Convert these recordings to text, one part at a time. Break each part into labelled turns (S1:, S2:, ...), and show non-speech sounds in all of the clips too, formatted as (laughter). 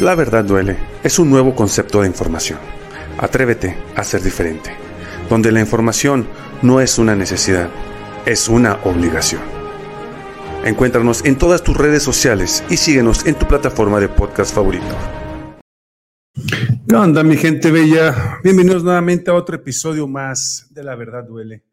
S1: La verdad duele es un nuevo concepto de información. Atrévete a ser diferente, donde la información no es una necesidad, es una obligación. Encuéntranos en todas tus redes sociales y síguenos en tu plataforma de podcast favorito. ¿Qué onda, mi gente bella? Bienvenidos nuevamente a otro episodio más de La Verdad Duele.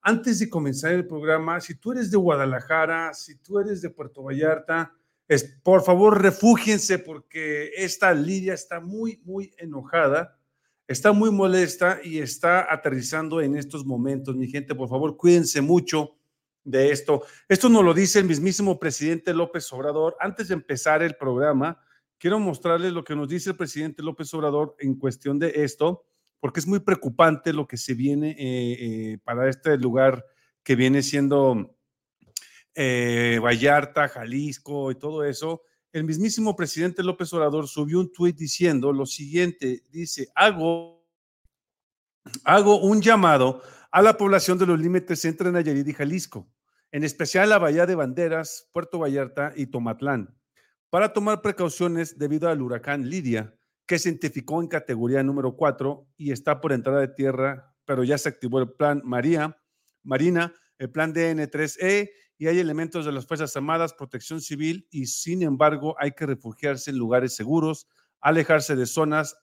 S1: Antes de comenzar el programa, si tú eres de Guadalajara, si tú eres de Puerto Vallarta, es, por favor, refúgiense porque esta Lidia está muy, muy enojada, está muy molesta y está aterrizando en estos momentos. Mi gente, por favor, cuídense mucho de esto. Esto nos lo dice el mismísimo presidente López Obrador. Antes de empezar el programa, quiero mostrarles lo que nos dice el presidente López Obrador en cuestión de esto, porque es muy preocupante lo que se viene eh, eh, para este lugar que viene siendo eh, Vallarta, Jalisco y todo eso, el mismísimo presidente López Obrador subió un tuit diciendo lo siguiente, dice, hago, hago un llamado a la población de los límites entre Nayarit y Jalisco, en especial a Bahía de Banderas, Puerto Vallarta y Tomatlán, para tomar precauciones debido al huracán Lidia, que se identificó en categoría número 4 y está por entrada de tierra, pero ya se activó el plan María, Marina, el plan DN3E y hay elementos de las Fuerzas Armadas, protección civil y sin embargo hay que refugiarse en lugares seguros, alejarse de zonas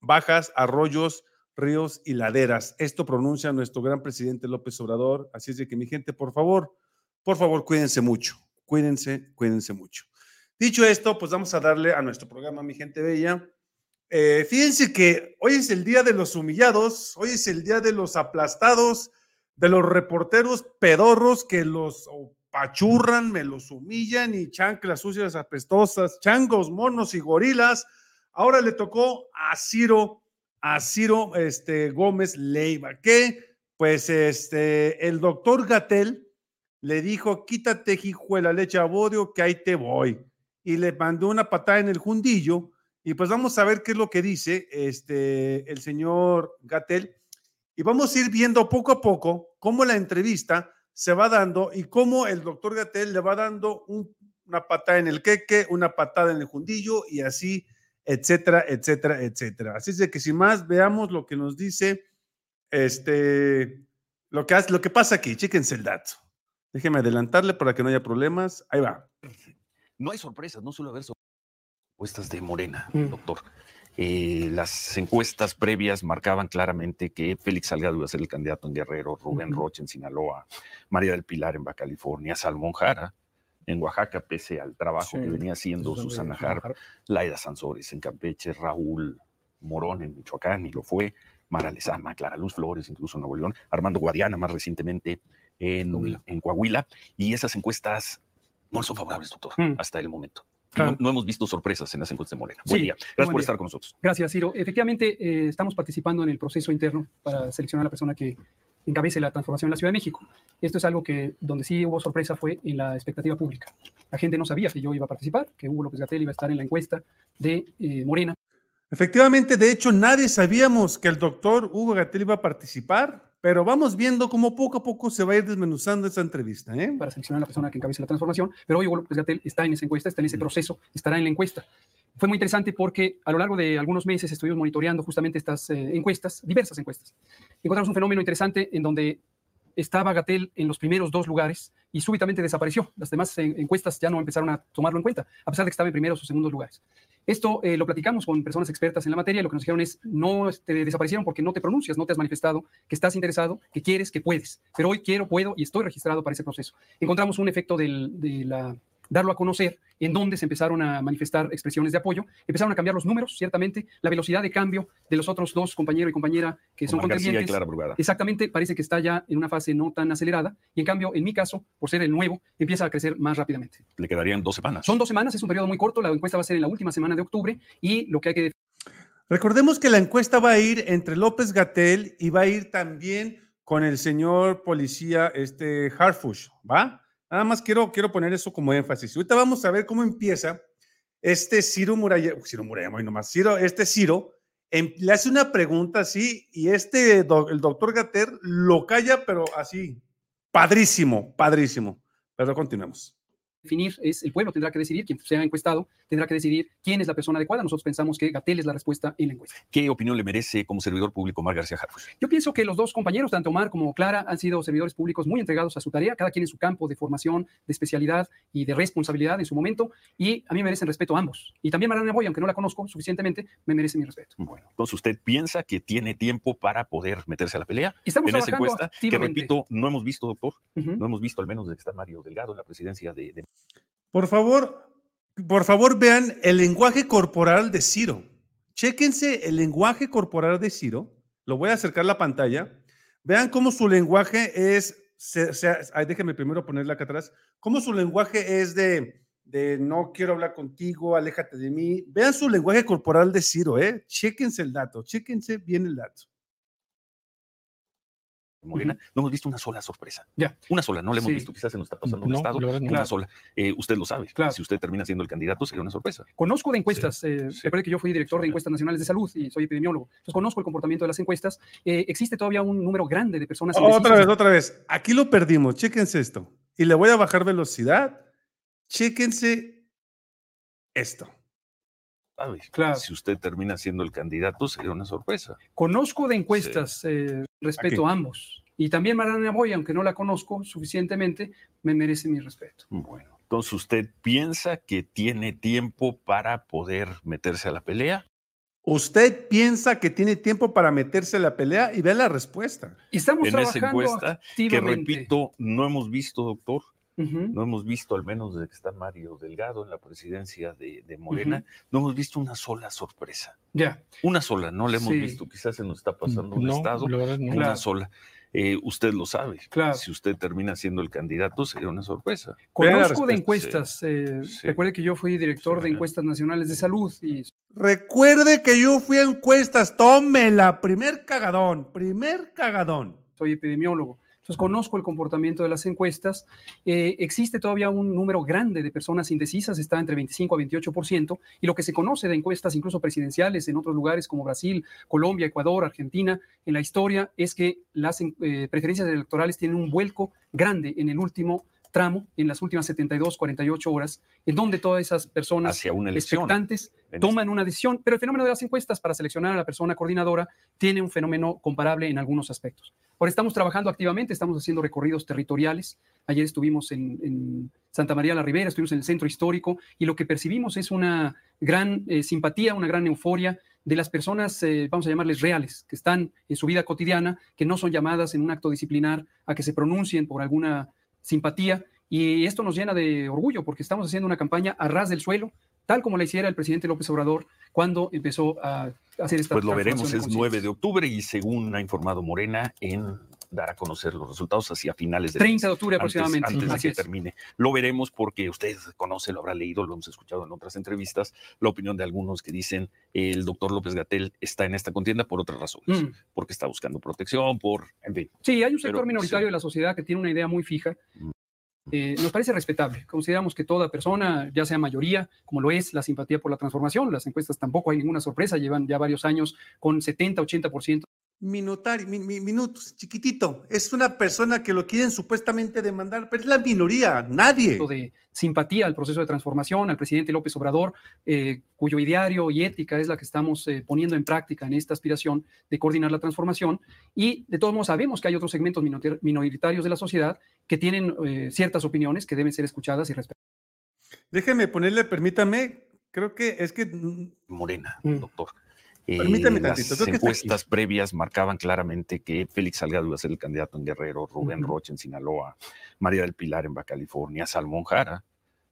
S1: bajas, arroyos, ríos y laderas. Esto pronuncia nuestro gran presidente López Obrador. Así es de que mi gente, por favor, por favor, cuídense mucho, cuídense, cuídense mucho. Dicho esto, pues vamos a darle a nuestro programa, mi gente bella. Eh, fíjense que hoy es el día de los humillados, hoy es el día de los aplastados, de los reporteros pedorros que los me los humillan y chanclas sucias apestosas, changos, monos y gorilas. Ahora le tocó a Ciro, a Ciro este, Gómez Leiva, que pues este, el doctor Gatel le dijo, quítate, hijo de la leche a bodio, que ahí te voy. Y le mandó una patada en el jundillo. Y pues vamos a ver qué es lo que dice este, el señor Gatel. Y vamos a ir viendo poco a poco cómo la entrevista se va dando y cómo el doctor Gatel le va dando una patada en el queque, una patada en el jundillo y así, etcétera, etcétera, etcétera. Así es de que sin más, veamos lo que nos dice este, lo que, hace, lo que pasa aquí. Chéquense el dato. Déjenme adelantarle para que no haya problemas. Ahí va.
S2: No hay sorpresas, no suele haber sorpresas de Morena, mm. doctor. Eh, las encuestas previas marcaban claramente que Félix Salgado iba a ser el candidato en Guerrero, Rubén Roche en Sinaloa, María del Pilar en Baja California, Salmón Jara en Oaxaca, pese al trabajo que venía haciendo Susana Jara, Laida Sansores en Campeche, Raúl Morón en Michoacán, y lo fue, Mara Lezama, Clara Luz Flores, incluso en Nuevo León, Armando Guadiana más recientemente en, en Coahuila, y esas encuestas no son favorables, doctor, mm. hasta el momento. No, hemos visto sorpresas en las encuestas de Morena. Buen día. Gracias por estar con nosotros.
S3: Gracias, Ciro. Efectivamente, eh, estamos participando en el proceso interno para seleccionar a la persona que encabece la transformación en la Ciudad de México. Esto es algo que donde sí hubo sorpresa fue en la expectativa pública. La gente no sabía que yo iba a participar, que Hugo López Gatel iba a estar en la encuesta de eh, Morena.
S1: Efectivamente, de hecho, nadie sabíamos que el doctor Hugo Gatel iba a participar. Pero vamos viendo cómo poco a poco se va a ir desmenuzando esa entrevista. ¿eh?
S3: Para seleccionar a la persona que encabece la transformación. Pero hoy Hugo López Gatel está en esa encuesta, está en ese proceso, estará en la encuesta. Fue muy interesante porque a lo largo de algunos meses estuvimos monitoreando justamente estas eh, encuestas, diversas encuestas. Encontramos un fenómeno interesante en donde estaba Gatel en los primeros dos lugares y súbitamente desapareció. Las demás encuestas ya no empezaron a tomarlo en cuenta, a pesar de que estaba en primeros o segundos lugares. Esto eh, lo platicamos con personas expertas en la materia lo que nos dijeron es, no te desaparecieron porque no te pronuncias, no te has manifestado, que estás interesado, que quieres, que puedes. Pero hoy quiero, puedo y estoy registrado para ese proceso. Encontramos un efecto de la darlo a conocer, en donde se empezaron a manifestar expresiones de apoyo, empezaron a cambiar los números, ciertamente, la velocidad de cambio de los otros dos, compañero y compañera, que son contendientes. Exactamente, parece que está ya en una fase no tan acelerada, y en cambio, en mi caso, por ser el nuevo, empieza a crecer más rápidamente.
S2: Le quedarían dos semanas.
S3: Son dos semanas, es un periodo muy corto, la encuesta va a ser en la última semana de octubre, y lo que hay que...
S1: Recordemos que la encuesta va a ir entre López Gatel y va a ir también con el señor policía este Harfush, ¿va? Nada más quiero, quiero poner eso como énfasis. Ahorita vamos a ver cómo empieza este Ciro Murayama, Ciro Murayama, nomás, Ciro, este Ciro, em, le hace una pregunta así y este, el doctor Gater lo calla, pero así, padrísimo, padrísimo. Pero continuemos.
S3: Definir, es el pueblo tendrá que decidir, quien sea encuestado tendrá que decidir quién es la persona adecuada. Nosotros pensamos que Gatel es la respuesta en la encuesta.
S2: ¿Qué opinión le merece como servidor público Omar García Harfuch?
S3: Yo pienso que los dos compañeros, tanto Omar como Clara, han sido servidores públicos muy entregados a su tarea, cada quien en su campo de formación, de especialidad y de responsabilidad en su momento, y a mí me merecen respeto ambos. Y también Mariana Boy, aunque no la conozco suficientemente, me merece mi respeto.
S2: Bueno, entonces usted piensa que tiene tiempo para poder meterse a la pelea
S3: Estamos
S2: en esa encuesta, que repito, no hemos visto, doctor,
S3: Ujú.
S2: no hemos visto al menos de que está Mario Delgado en la presidencia de, de
S1: Por favor, por favor, vean el lenguaje corporal de Ciro. Chéquense el lenguaje corporal de Ciro. Lo voy a acercar la pantalla. Vean cómo su lenguaje es. Se- ay, déjenme primero ponerla acá atrás. Cómo su lenguaje es de, de no quiero hablar contigo, aléjate de mí. Vean su lenguaje corporal de Ciro, ¿eh? Chéquense el dato, chéquense bien el dato.
S2: Morena, no hemos visto una sola sorpresa.
S3: Ya.
S2: Una sola, no la hemos
S3: Sí.
S2: visto. Quizás se nos está pasando un
S4: No,
S2: estado,
S4: no.
S2: una sola. Eh, usted lo sabe.
S3: Claro.
S2: Si usted termina siendo el candidato, sería una sorpresa.
S3: Conozco de encuestas, eh,
S2: sí.
S3: recuerde que yo fui director de encuestas nacionales de salud y soy epidemiólogo. Entonces conozco el comportamiento de las encuestas. Eh, existe todavía un número grande de personas
S1: Otra vez, otra vez. Aquí lo perdimos. Chéquense esto. Y le voy a bajar velocidad. Chéquense esto.
S2: ¿Sabe?
S3: Claro.
S2: Si usted termina siendo el candidato, sería una sorpresa.
S3: Conozco de encuestas, eh, respeto a ambos. Y también Mariana Boy, aunque no la conozco suficientemente, me merece mi respeto.
S2: Bueno, entonces usted piensa que tiene tiempo para poder meterse a la pelea.
S1: Usted piensa que tiene tiempo para meterse en la pelea y ve la respuesta.
S3: Y estamos
S2: en esa
S3: trabajando
S2: encuesta, que
S3: activamente.
S2: repito, no hemos visto, doctor, No hemos visto, al menos desde que está Mario Delgado en la presidencia de, de Morena, no hemos visto una sola sorpresa.
S3: Ya.
S2: Una sola, no la hemos
S3: Sí.
S2: visto. Quizás se nos está pasando un
S4: No,
S2: estado,
S4: no.
S2: una
S3: Claro.
S2: sola. Eh, usted lo sabe.
S3: Claro.
S2: Si usted termina siendo el candidato, sería una sorpresa.
S3: Conozco de encuestas. eh,
S2: Sí.
S3: Recuerde que yo fui director
S2: Sí,
S3: de encuestas nacionales de salud y
S1: Recuerde que yo fui a encuestas. Tómela. Primer cagadón. Primer cagadón.
S3: soy epidemiólogo. Entonces conozco el comportamiento de las encuestas. Eh, existe todavía un número grande de personas indecisas, está entre 25 a 28%, y lo que se conoce de encuestas, incluso presidenciales en otros lugares como Brasil, Colombia, Ecuador, Argentina, en la historia, es que las eh, preferencias electorales tienen un vuelco grande en el último tramo, en las últimas 72, 48 horas, en donde todas esas personas
S2: Hacia una elección.
S3: expectantes
S2: En
S3: toman una decisión, pero el fenómeno de las encuestas para seleccionar a la persona coordinadora tiene un fenómeno comparable en algunos aspectos. Ahora estamos trabajando activamente, estamos haciendo recorridos territoriales. Ayer estuvimos en, Santa María la Ribera, estuvimos en el centro histórico y lo que percibimos es una gran eh, simpatía, una gran euforia de las personas, eh, vamos a llamarles reales, que están en su vida cotidiana, que no son llamadas en un acto disciplinar a que se pronuncien por alguna simpatía. Y esto nos llena de orgullo porque estamos haciendo una campaña a ras del suelo, tal como la hiciera el presidente López Obrador cuando empezó a hacer esta
S2: Pues lo veremos, es 9
S3: conciencia.
S2: de octubre y según ha informado Morena, en dar a conocer los resultados hacia finales de
S3: 30 de octubre
S2: antes-
S3: aproximadamente.
S2: Antes, de que termine. Lo veremos porque usted conoce, lo habrá leído, lo hemos escuchado en otras entrevistas, la opinión de algunos que dicen el doctor López Gatel está en esta contienda por otras razones,
S3: Mm.
S2: porque está buscando protección, por, en fin.
S3: Sí, hay un sector
S2: Pero,
S3: minoritario
S2: sí.
S3: de la sociedad que tiene una idea muy fija.
S2: Mm.
S3: Eh, nos parece respetable. Consideramos que toda persona, ya sea mayoría, como lo es la simpatía por la transformación, las encuestas tampoco hay ninguna sorpresa, llevan ya varios años con 70, 80%.
S1: Minutario, mi- mi- minutos, chiquitito. Es una persona que lo quieren supuestamente demandar, pero es la minoría, nadie.
S3: de simpatía al proceso de transformación, al presidente López Obrador, eh, cuyo ideario y ética es la que estamos eh, poniendo en práctica en esta aspiración de coordinar la transformación. Y de todos modos sabemos que hay otros segmentos minor- minoritarios de la sociedad que tienen eh, ciertas opiniones que deben ser escuchadas y respetadas.
S1: Déjeme ponerle, permítame, creo que es que mm,
S2: Morena,
S3: Mm.
S2: doctor. Eh,
S1: Permítame
S2: las
S1: tantito, está aquí.
S2: encuestas previas marcaban claramente que Félix Salgado iba a ser el candidato en Guerrero, Rubén
S3: Ujú.
S2: Rocha en Sinaloa, María del Pilar en Baja California, Salmón Jara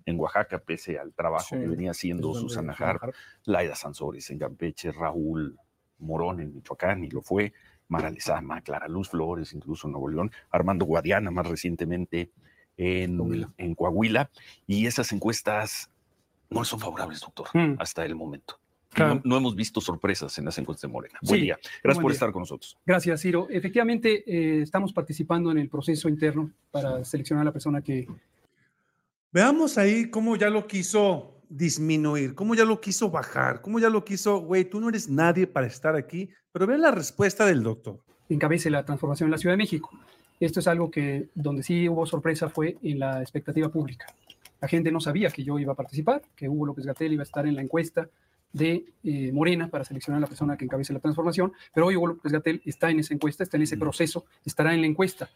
S2: en Oaxaca, pese al trabajo
S4: Sí,
S2: que venía haciendo Susana Harp, Laida Sansores en Campeche, Raúl Morón en Michoacán, y lo fue, Mara Lezama, Clara Luz Flores, incluso en Nuevo León, Armando Guadiana más recientemente en
S4: Coahuila.
S2: en Coahuila, y esas encuestas no son favorables, doctor,
S3: Mm.
S2: hasta el momento.
S3: Claro.
S2: No, no hemos visto sorpresas en las encuestas de Morena.
S3: Sí,
S2: Buen día. Gracias
S3: buen
S2: por
S3: día.
S2: estar con nosotros.
S3: Gracias, Ciro. Efectivamente, eh, estamos participando en el proceso interno para seleccionar a la persona que
S1: veamos ahí cómo ya lo quiso disminuir, cómo ya lo quiso bajar, cómo ya lo quiso, güey, tú no eres nadie para estar aquí, pero vean la respuesta del doctor.
S3: encabece la transformación en la Ciudad de México. Esto es algo que donde sí hubo sorpresa fue en la expectativa pública. La gente no sabía que yo iba a participar, que Hugo López Gatel iba a estar en la encuesta de eh, Morena para seleccionar a la persona que encabece la transformación, pero hoy Hugo López Gatel está en esa encuesta, está en ese proceso, estará en la encuesta.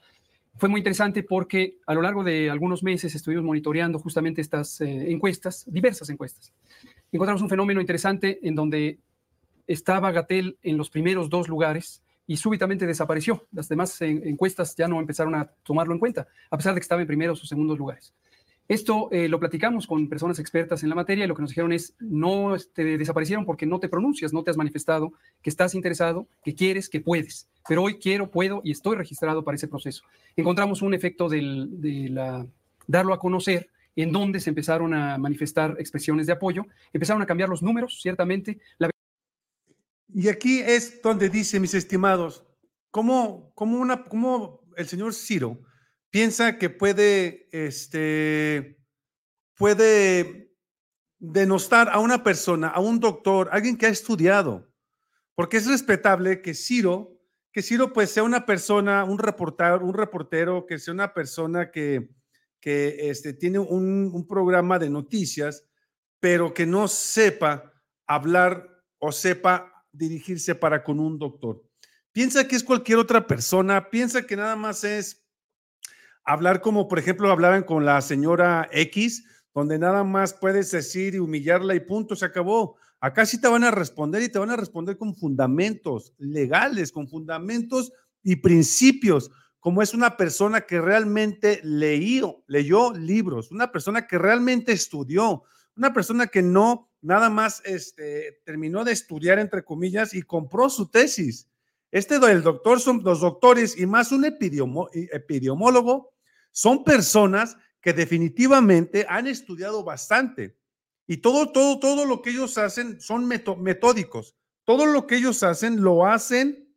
S3: Fue muy interesante porque a lo largo de algunos meses estuvimos monitoreando justamente estas eh, encuestas, diversas encuestas. Encontramos un fenómeno interesante en donde estaba Gatel en los primeros dos lugares y súbitamente desapareció. Las demás encuestas ya no empezaron a tomarlo en cuenta, a pesar de que estaba en primeros o segundos lugares. Esto eh, lo platicamos con personas expertas en la materia y lo que nos dijeron es, no te desaparecieron porque no te pronuncias, no te has manifestado, que estás interesado, que quieres, que puedes. Pero hoy quiero, puedo y estoy registrado para ese proceso. Encontramos un efecto del, de la, darlo a conocer en donde se empezaron a manifestar expresiones de apoyo, empezaron a cambiar los números, ciertamente.
S1: Y aquí es donde dice, mis estimados, cómo, cómo, una, cómo el señor Ciro piensa que puede, este, puede denostar a una persona, a un doctor, alguien que ha estudiado, porque es respetable que Ciro, que Ciro pues sea una persona, un reportero, un reportero, que sea una persona que, que este, tiene un, un programa de noticias, pero que no sepa hablar o sepa dirigirse para con un doctor. Piensa que es cualquier otra persona, piensa que nada más es hablar como, por ejemplo, hablaban con la señora X, donde nada más puedes decir y humillarla y punto, se acabó. Acá sí te van a responder y te van a responder con fundamentos legales, con fundamentos y principios, como es una persona que realmente leíó, leyó libros, una persona que realmente estudió, una persona que no nada más este, terminó de estudiar, entre comillas, y compró su tesis. Este el doctor son los doctores y más un epidemiólogo son personas que definitivamente han estudiado bastante y todo todo todo lo que ellos hacen son metódicos. Todo lo que ellos hacen lo hacen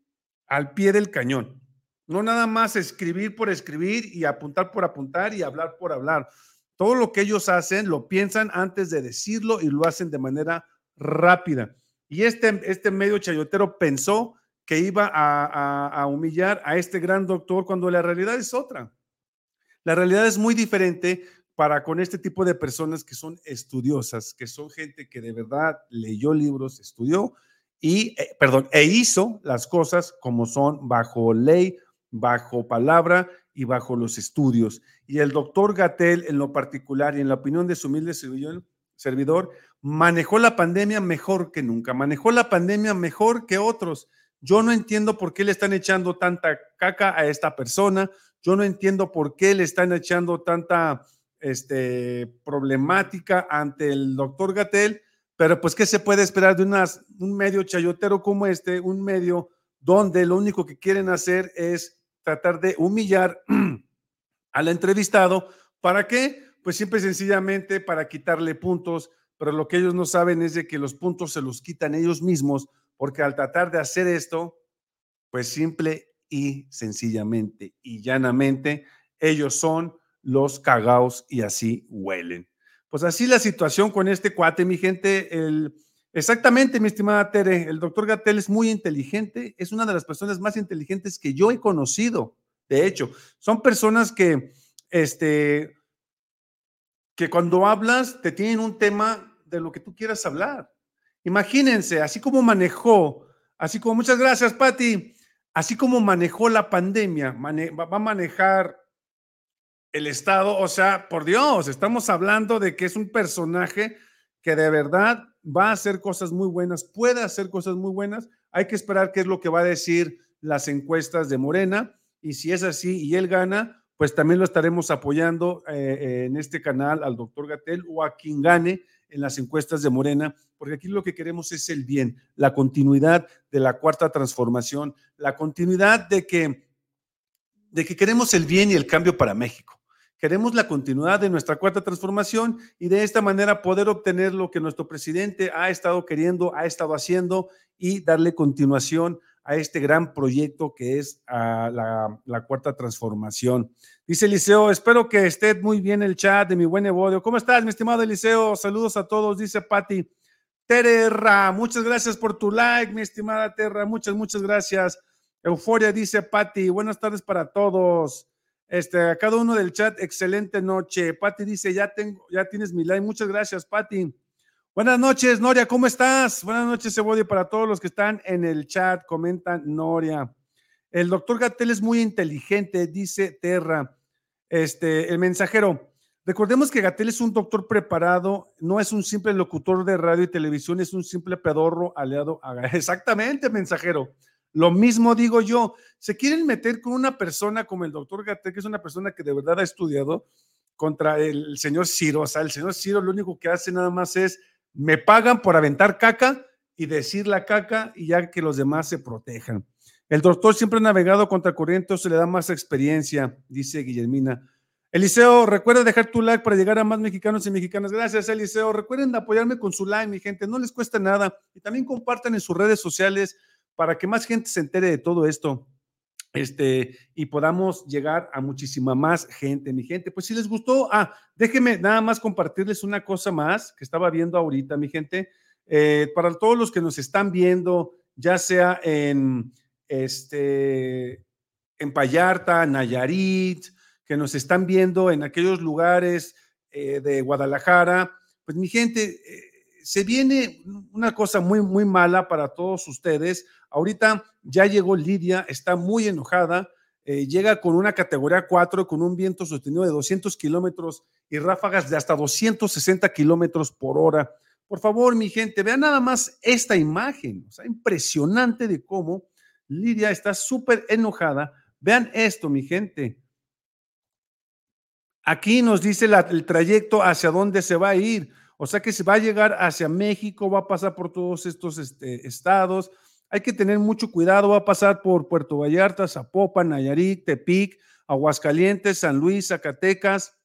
S1: al pie del cañón. No nada más escribir por escribir y apuntar por apuntar y hablar por hablar. Todo lo que ellos hacen lo piensan antes de decirlo y lo hacen de manera rápida. Y este, este medio chayotero pensó que iba a, humillar a este gran doctor cuando la realidad es otra. La realidad es muy diferente para con este tipo de personas que son estudiosas, que son gente que de verdad leyó libros, estudió y, eh, perdón, e hizo las cosas como son bajo ley, bajo palabra y bajo los estudios. Y el doctor Gatel, en lo particular y en la opinión de su humilde servidor, manejó la pandemia mejor que nunca, manejó la pandemia mejor que otros. Yo no entiendo por qué le están echando tanta caca a esta persona. Yo no entiendo por qué le están echando tanta este, problemática ante el doctor Gatel. Pero pues, ¿qué se puede esperar de un medio chayotero como este? Un medio donde lo único que quieren hacer es tratar de humillar (clears throat) al entrevistado. ¿Para qué? Pues siempre sencillamente para quitarle puntos, pero lo que ellos no saben es de que los puntos se los quitan ellos mismos porque al tratar de hacer esto, pues simple y sencillamente y llanamente, ellos son los cagaos y así huelen. Pues así la situación con este cuate, mi gente. El, exactamente, mi estimada Tere, el doctor Gatel es muy inteligente, es una de las personas más inteligentes que yo he conocido. De hecho, son personas que, este, que cuando hablas te tienen un tema de lo que tú quieras hablar. Imagínense, así como manejó, así como, muchas gracias, Patti, así como manejó la pandemia, va a manejar el Estado, o sea, por Dios, estamos hablando de que es un personaje que de verdad va a hacer cosas muy buenas, puede hacer cosas muy buenas. Hay que esperar qué es lo que va a decir las encuestas de Morena y si es así y él gana, pues también lo estaremos apoyando eh, en este canal al doctor Gatel o a quien gane en las encuestas de Morena, porque aquí lo que queremos es el bien, la continuidad de la cuarta transformación, la continuidad de que, de que queremos el bien y el cambio para México. Queremos la continuidad de nuestra cuarta transformación y de esta manera poder obtener lo que nuestro presidente ha estado queriendo, ha estado haciendo y darle continuación a este gran proyecto que es ah, la, cuarta transformación. Dice Eliseo, espero que esté muy bien el chat de mi buen Evodio. ¿Cómo estás, mi estimado Eliseo? Saludos a todos, dice Patti. Terra, muchas gracias por tu like, mi estimada Terra. Muchas, muchas gracias. Euforia dice Patti, buenas tardes para todos. Este, a cada uno del chat, excelente noche. Pati dice, ya tengo, ya tienes mi like. Muchas gracias, Pati. Buenas noches, Noria, ¿cómo estás? Buenas noches, Cebodio, para todos los que están en el chat, comentan Noria. El doctor Gatel es muy inteligente, dice Terra. Este, el mensajero. Recordemos que Gatel es un doctor preparado, no es un simple locutor de radio y televisión, es un simple pedorro aliado a (laughs) Exactamente, mensajero. Lo mismo digo yo. Se quieren meter con una persona como el doctor Gatel, que es una persona que de verdad ha estudiado contra el señor Ciro. O sea, el señor Ciro lo único que hace nada más es me pagan por aventar caca y decir la caca y ya que los demás se protejan. El doctor siempre ha navegado contra corriente, se le da más experiencia, dice Guillermina. Eliseo, recuerda dejar tu like para llegar a más mexicanos y mexicanas. Gracias, Eliseo. Recuerden apoyarme con su like, mi gente. No les cuesta nada. Y también compartan en sus redes sociales para que más gente se entere de todo esto. Este, y podamos llegar a muchísima más gente, mi gente. Pues si les gustó, ah, déjenme nada más compartirles una cosa más que estaba viendo ahorita, mi gente. Eh, para todos los que nos están viendo, ya sea en, este, en Nayarit, que nos están viendo en aquellos lugares eh, de Guadalajara, pues mi gente, eh, se viene una cosa muy, muy mala para todos ustedes. Ahorita ya llegó Lidia, está muy enojada, eh, llega con una categoría 4, con un viento sostenido de 200 kilómetros y ráfagas de hasta 260 kilómetros por hora. Por favor, mi gente, vean nada más esta imagen, o sea, impresionante de cómo Lidia está súper enojada. Vean esto, mi gente. Aquí nos dice el trayecto hacia dónde se va a ir. O sea que se va a llegar hacia México, va a pasar por todos estos este, estados. Hay que tener mucho cuidado, va a pasar por Puerto Vallarta, Zapopan, Nayarit, Tepic, Aguascalientes, San Luis, Zacatecas.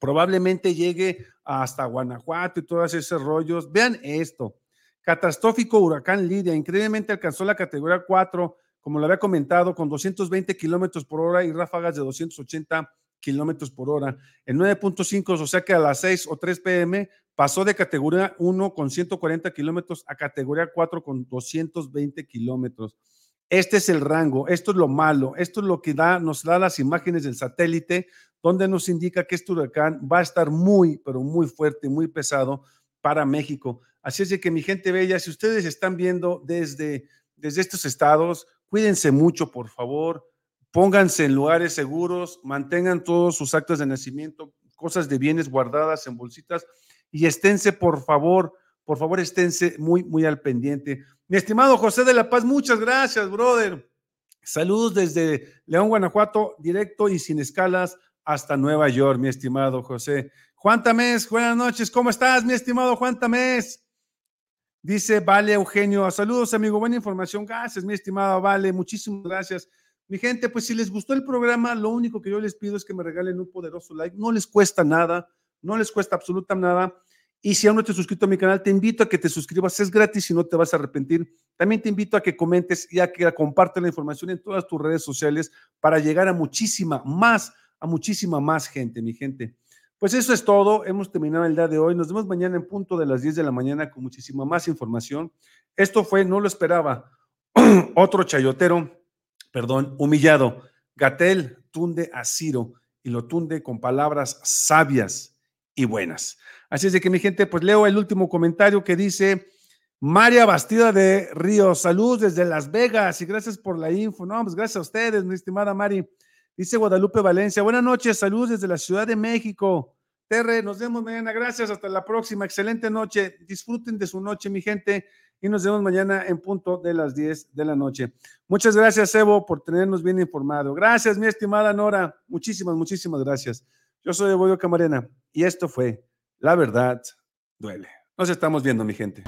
S1: Probablemente llegue hasta Guanajuato y todos esos rollos. Vean esto. Catastrófico huracán Lidia, increíblemente alcanzó la categoría 4, como lo había comentado, con 220 kilómetros por hora y ráfagas de 280 kilómetros por hora. En 9.5, o sea que a las 6 o 3 pm pasó de categoría 1 con 140 kilómetros a categoría 4 con 220 kilómetros. Este es el rango, esto es lo malo, esto es lo que nos da las imágenes del satélite, donde nos indica que este huracán va a estar muy, pero muy fuerte, muy pesado para México. Así es de que mi gente bella, si ustedes están viendo desde, desde estos estados, cuídense mucho, por favor pónganse en lugares seguros, mantengan todos sus actos de nacimiento, cosas de bienes guardadas en bolsitas y esténse, por favor, por favor, esténse muy, muy al pendiente. Mi estimado José de la Paz, muchas gracias, brother. Saludos desde León, Guanajuato, directo y sin escalas hasta Nueva York, mi estimado José. Juan Tamés, buenas noches, ¿cómo estás, mi estimado Juan Tamés? Dice Vale Eugenio, saludos amigo, buena información, gracias, mi estimado Vale, muchísimas gracias. Mi gente, pues si les gustó el programa, lo único que yo les pido es que me regalen un poderoso like. No les cuesta nada, no les cuesta absolutamente nada. Y si aún no te has suscrito a mi canal, te invito a que te suscribas, es gratis y no te vas a arrepentir. También te invito a que comentes y a que compartas la información en todas tus redes sociales para llegar a muchísima más, a muchísima más gente, mi gente. Pues eso es todo, hemos terminado el día de hoy. Nos vemos mañana en punto de las 10 de la mañana con muchísima más información. Esto fue, no lo esperaba, (clears throat) otro chayotero perdón, humillado. Gatel tunde a Ciro y lo tunde con palabras sabias y buenas. Así es de que mi gente, pues leo el último comentario que dice María Bastida de Río, salud desde Las Vegas y gracias por la info. No, pues gracias a ustedes, mi estimada Mari. Dice Guadalupe Valencia, buenas noches, salud desde la Ciudad de México. Terre, nos vemos mañana, gracias, hasta la próxima, excelente noche, disfruten de su noche, mi gente y nos vemos mañana en punto de las 10 de la noche. Muchas gracias, Evo, por tenernos bien informado. Gracias, mi estimada Nora. Muchísimas, muchísimas gracias. Yo soy Evoyo Camarena y esto fue La Verdad Duele. Nos estamos viendo, mi gente.